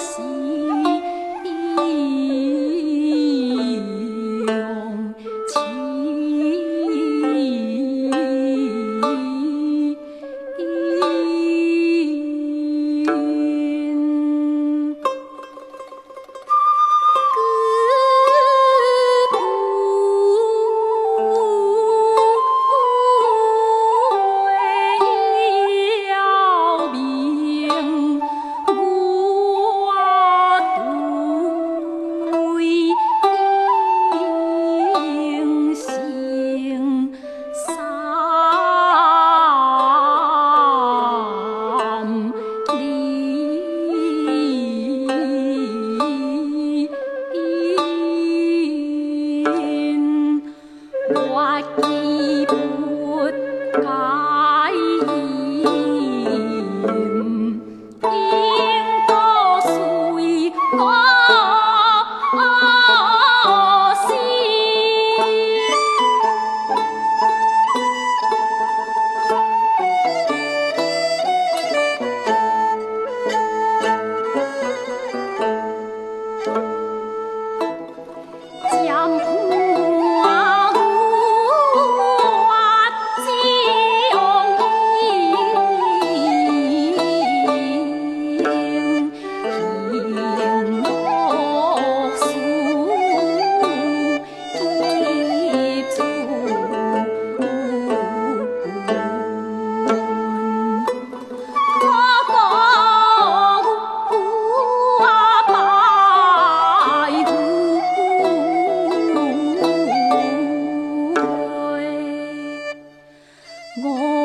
see. 我